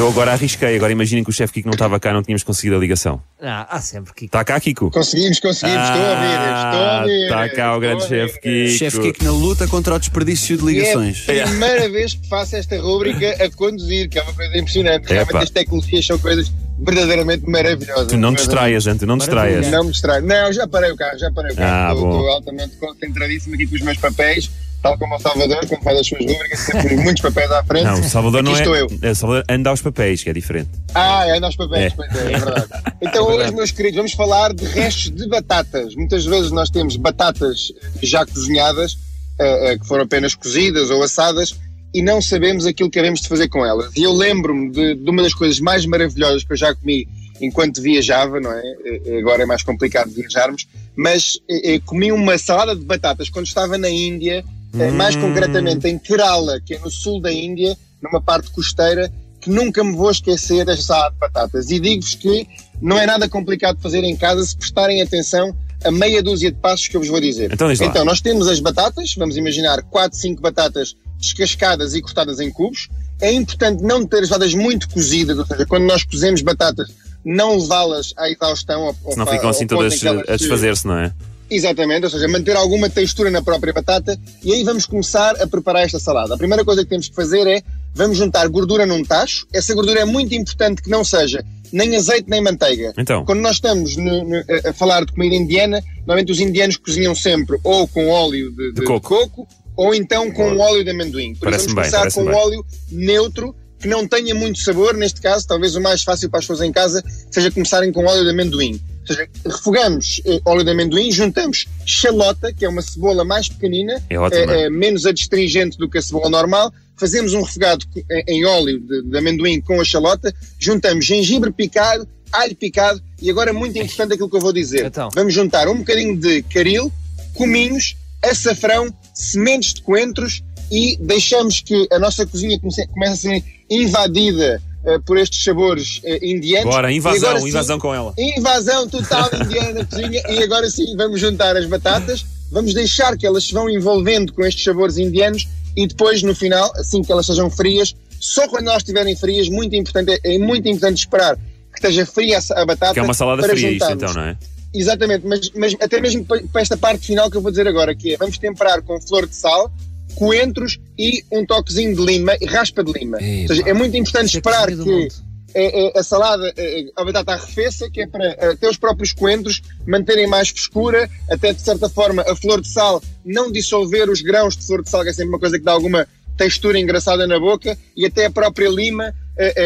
Eu agora arrisquei. Agora imaginem que o chefe Kiko não estava cá, não tínhamos conseguido a ligação. Ah, há sempre que. Está cá, Kiko? Conseguimos, conseguimos, estou a ouvir, estou a ouvir. Está cá o grande chefe Kiko. Chefe Kiko na luta contra o desperdício de ligações. É a primeira vez que faço esta rúbrica a conduzir, que é uma coisa impressionante. Realmente Epá. as tecnologias são coisas verdadeiramente maravilhosas. Tu não distraias, Ante, não distraias. Não me distrai. Não, já parei o carro, já parei o carro. Ah, estou, bom. estou altamente concentradíssimo aqui com os meus papéis, tal como o Salvador, quando faz as suas rúbricas, sempre muitos papéis à frente. Não, o Salvador não aqui é. estou eu. é, o Salvador anda aos papéis, que é diferente. Ah, é nós papéis, É. pois é, é verdade. Então hoje, meus queridos, vamos falar de restos de batatas. Muitas vezes nós temos batatas já cozinhadas, eh, eh, que foram apenas cozidas ou assadas, e não sabemos aquilo que queremos de fazer com elas. E eu lembro-me de, de uma das coisas mais maravilhosas que eu já comi enquanto viajava, não é? Eh, Agora é mais complicado viajarmos, mas eh, comi uma salada de batatas quando estava na Índia, eh, mais concretamente em Kerala, que é no sul da Índia, numa parte costeira, que nunca me vou esquecer desta salada de batatas. E digo-vos que não é nada complicado de fazer em casa se prestarem atenção a meia dúzia de passos que eu vos vou dizer. Então. Então, nós temos as batatas, vamos imaginar 4, 5 batatas descascadas e cortadas em cubos. É importante não ter as batatas muito cozidas, ou seja, quando nós cozemos batatas, não levá-las à exaustão. Ou, Senão ficam assim todas a se- desfazer-se, não é? Exatamente, ou seja, manter alguma textura na própria batata e aí vamos começar a preparar esta salada. A primeira coisa que temos que fazer é, vamos juntar gordura num tacho. Essa gordura é muito importante que não seja nem azeite nem manteiga. Então. Quando nós estamos no- no- a- falar de comida indiana, normalmente os indianos cozinham sempre ou com óleo de, de- de coco. coco. ou então com óleo de amendoim. Por isso bem, vamos começar parece-me com bem. óleo neutro que não tenha muito sabor, neste caso, talvez o mais fácil para as pessoas em casa seja começarem com óleo de amendoim. Ou seja, refogamos eh, óleo de amendoim, juntamos chalota, que é uma cebola mais pequenina, É eh, eh, menos adstringente do que a cebola normal, fazemos um refogado co- em, óleo de, de amendoim com a chalota, juntamos gengibre picado, alho picado e agora muito importante aquilo que eu vou dizer. Então. Vamos juntar um bocadinho de caril, cominhos, açafrão, sementes de coentros e deixamos que a nossa cozinha comece, comece a ser invadida eh, por estes sabores eh, indianos. Bora, invasão, agora sim, invasão com ela. Invasão total indiana na cozinha e agora sim vamos juntar as batatas, vamos deixar que elas se vão envolvendo com estes sabores indianos e depois no final, assim que elas sejam frias, só quando elas estiverem frias, muito importante, é, é muito importante esperar que esteja fria a, batata. Que é uma salada para fria isto juntarmos. então, não é? Exatamente, mas, mas até mesmo pa- para esta parte final que eu vou dizer agora, que é vamos temperar com flor de sal, coentros e um toquezinho de lima e raspa de lima. Ei, Ou seja, é muito importante é esperar que mundo. é, é, a salada, é, a batata arrefeça, que é para até os próprios coentros manterem mais frescura, até de certa forma a flor de sal não dissolver os grãos de flor de sal, que é sempre uma coisa que dá alguma textura engraçada na boca, e até a própria lima,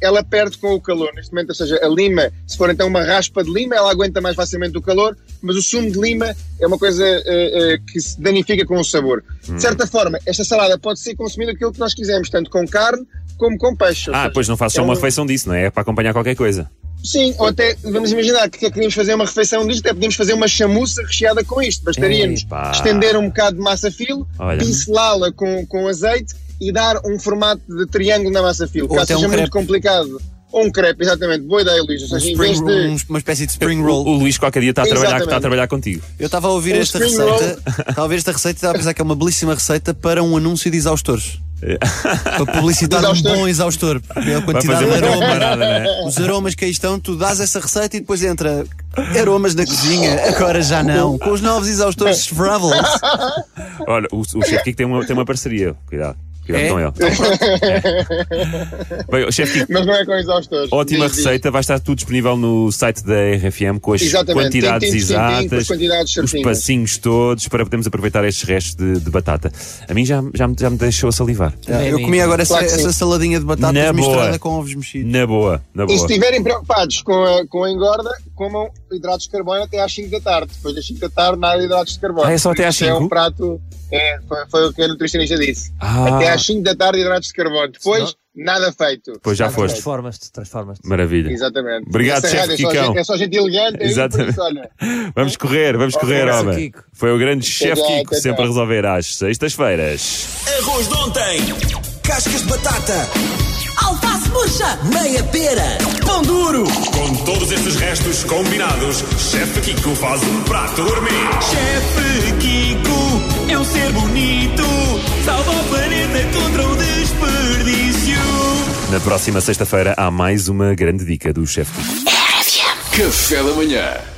ela perde com o calor. Neste momento, ou seja, a lima, se for então uma raspa de lima, ela aguenta mais facilmente o calor, mas o sumo de lima é uma coisa é, é, que se danifica com o sabor. Hum. De certa forma, esta salada pode ser consumida aquilo que nós quisermos, tanto com carne como com peixe. Ah, seja, pois não faço só é uma um- refeição disso, não é? É para acompanhar qualquer coisa. Sim, ou até, vamos imaginar que queríamos fazer uma refeição disto, até podíamos fazer uma chamuça recheada com isto. Bastaria-nos estender um bocado de massa filo, pincelá-la com, com azeite e dar um formato de triângulo na massa filo. Ou Caso até um seja muito crepe. complicado. Ou um crepe, exatamente. Boa ideia, Luís. Ou Um seja, em vez de... um- uma espécie de spring roll. o Luís qualquer dia está a trabalhar, está a trabalhar contigo. Eu estava a ouvir Um esta receita, estava a ver esta receita e estava a pensar que é uma belíssima receita para um anúncio de exaustores. para publicitar um bom exaustor. É a quantidade de uma aromas. parada, não é? Os aromas que aí estão, tu dás essa receita e depois entra aromas da cozinha, agora já não. Com os novos exaustores Svrevels. Olha, o, o chefe Kiko tem uma, tem uma parceria. Cuidado. Cuidado É? com ele. Bem, o chefe Mas não é com exaustores. ótima Diz, diz. receita. Vai estar tudo disponível no site da RFM com as Exatamente. quantidades com as exatas, quantidades os passinhos todos para podermos aproveitar estes restos de, de batata. A mim já, já, me- já me deixou a salivar. Eu comi agora essa, Claro sim. essa saladinha de batatas Na misturada boa. com ovos mexidos. Na boa, na E se boa. estiverem preocupados com a, com a engorda, comam hidratos de carbono até às 5 da tarde. Depois das 5 da tarde, nada de hidratos de carbono. Ah, é só até às Isso É 5? um prato, é, foi, foi o que a nutricionista disse. Ah. Até às 5 da tarde, hidratos de carbono. Depois, nada feito. Pois já Nada foste. Transformas-te, transformas-te. Maravilha. Exatamente. Obrigado, Essa chefe rádio é só Kikão. gente- É só gente elegante. Exatamente. isso, Vamos correr, vamos correr, homem. Foi o grande chefe Kiko, até sempre a resolver às sextas-feiras. Arroz de ontem. Cascas de batata. Alface murcha! Meia pera. Pão duro. Com todos estes restos combinados, Chefe Kiko faz um prato gourmet. Chefe Kiko é um ser bonito, salva o planeta contra o desperdício. Na próxima sexta-feira há mais uma grande dica do chefe Kiko. Café da manhã.